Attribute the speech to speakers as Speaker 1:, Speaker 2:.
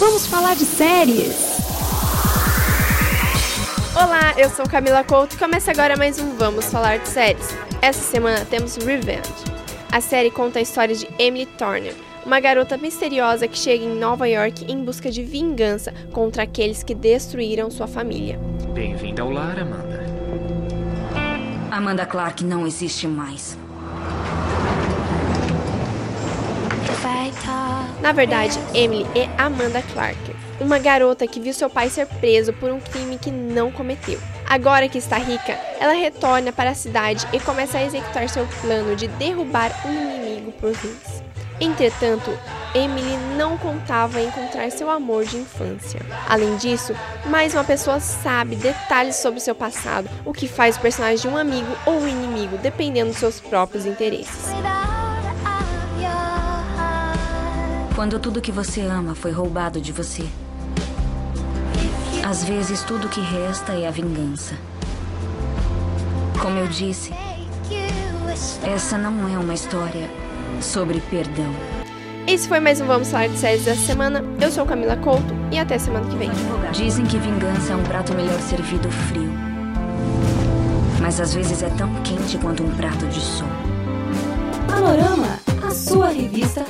Speaker 1: Vamos falar de séries!
Speaker 2: Olá, eu sou Camila Couto e começa agora mais um Vamos Falar de Séries. Essa semana temos Revenge. A série conta a história de Emily Turner, uma garota misteriosa que chega em Nova York em busca de vingança contra aqueles que destruíram sua família.
Speaker 3: Bem-vinda ao lar, Amanda.
Speaker 4: Amanda Clark não existe mais.
Speaker 2: Na verdade, Emily é Amanda Clark, uma garota que viu seu pai ser preso por um crime que não cometeu. Agora que está rica, ela retorna para a cidade e começa a executar seu plano de derrubar um inimigo por vez. Entretanto, Emily não contava encontrar seu amor de infância. Além disso, mais uma pessoa sabe detalhes sobre seu passado, o que faz o personagem de um amigo ou inimigo, dependendo dos seus próprios interesses.
Speaker 4: Quando tudo que você ama foi roubado de você. Às vezes, tudo que resta é a vingança. Como eu disse, essa não é uma história sobre perdão.
Speaker 2: Esse foi mais um Vamos Falar de Séries dessa semana. Eu sou Camila Couto e até semana que vem.
Speaker 4: Dizem que vingança é um prato melhor servido frio. Mas às vezes é tão quente quanto um prato de sol.
Speaker 1: Panorama, a sua revista.